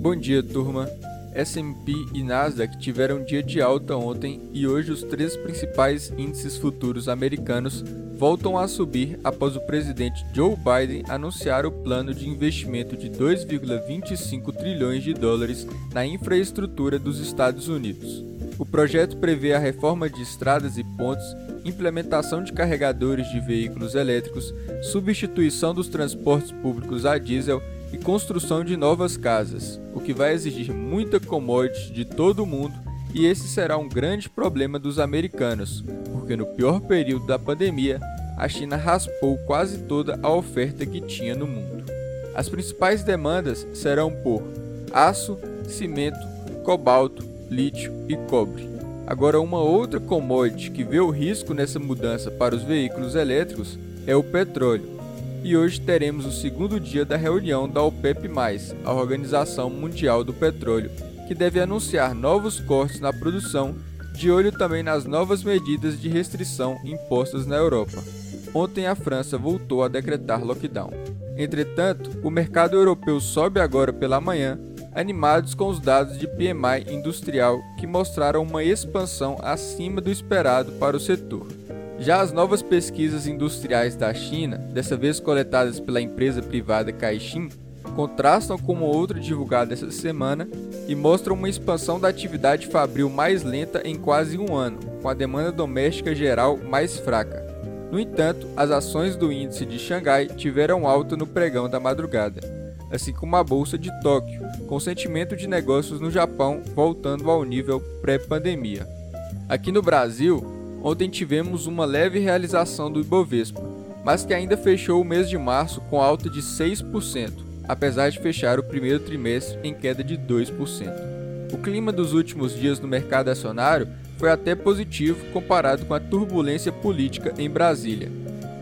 Bom dia, turma. S&P e Nasdaq tiveram dia de alta ontem e hoje os três principais índices futuros americanos voltam a subir após o presidente Joe Biden anunciar o plano de investimento de 2,25 trilhões de dólares na infraestrutura dos Estados Unidos. O projeto prevê a reforma de estradas e pontes, implementação de carregadores de veículos elétricos, substituição dos transportes públicos a diesel e construção de novas casas, o que vai exigir muita commodity de todo o mundo e esse será um grande problema dos americanos, porque no pior período da pandemia, a China raspou quase toda a oferta que tinha no mundo. As principais demandas serão por aço, cimento, cobalto, lítio e cobre. Agora, uma outra commodity que vê o risco nessa mudança para os veículos elétricos é o petróleo e hoje teremos o segundo dia da reunião da OPEP+, a Organização Mundial do Petróleo, que deve anunciar novos cortes na produção, de olho também nas novas medidas de restrição impostas na Europa. Ontem a França voltou a decretar lockdown. Entretanto, o mercado europeu sobe agora pela manhã, animados com os dados de PMI industrial que mostraram uma expansão acima do esperado para o setor. Já as novas pesquisas industriais da China, dessa vez coletadas pela empresa privada Caixin, contrastam com uma outra divulgada essa semana e mostram uma expansão da atividade fabril mais lenta em quase um ano, com a demanda doméstica geral mais fraca. No entanto, as ações do índice de Xangai tiveram alta no pregão da madrugada, assim como a bolsa de Tóquio, com sentimento de negócios no Japão voltando ao nível pré-pandemia. Aqui no Brasil, Ontem tivemos uma leve realização do Ibovespa, mas que ainda fechou o mês de março com alta de 6%, apesar de fechar o primeiro trimestre em queda de 2%. O clima dos últimos dias no mercado acionário foi até positivo comparado com a turbulência política em Brasília.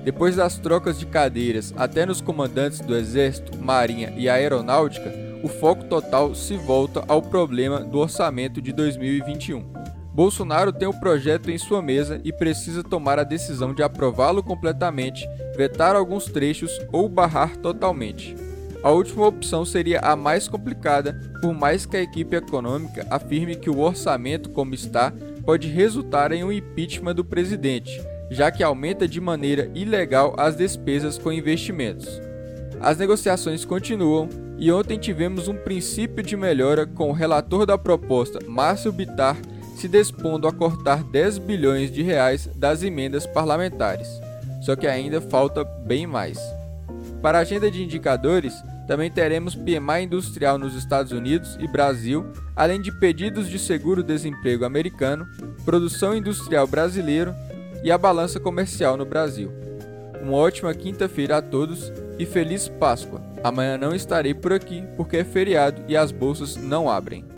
Depois das trocas de cadeiras até nos comandantes do Exército, Marinha e Aeronáutica, o foco total se volta ao problema do orçamento de 2021. Bolsonaro tem o projeto em sua mesa e precisa tomar a decisão de aprová-lo completamente, vetar alguns trechos ou barrar totalmente. A última opção seria a mais complicada, por mais que a equipe econômica afirme que o orçamento, como está, pode resultar em um impeachment do presidente, já que aumenta de maneira ilegal as despesas com investimentos. As negociações continuam e ontem tivemos um princípio de melhora com o relator da proposta, Márcio Bitar, se dispondo a cortar 10 bilhões de reais das emendas parlamentares. Só que ainda falta bem mais. Para a agenda de indicadores, também teremos PMI industrial nos Estados Unidos e Brasil, além de pedidos de seguro-desemprego americano, produção industrial brasileiro e a balança comercial no Brasil. Uma ótima quinta-feira a todos e feliz Páscoa! Amanhã não estarei por aqui porque é feriado e as bolsas não abrem.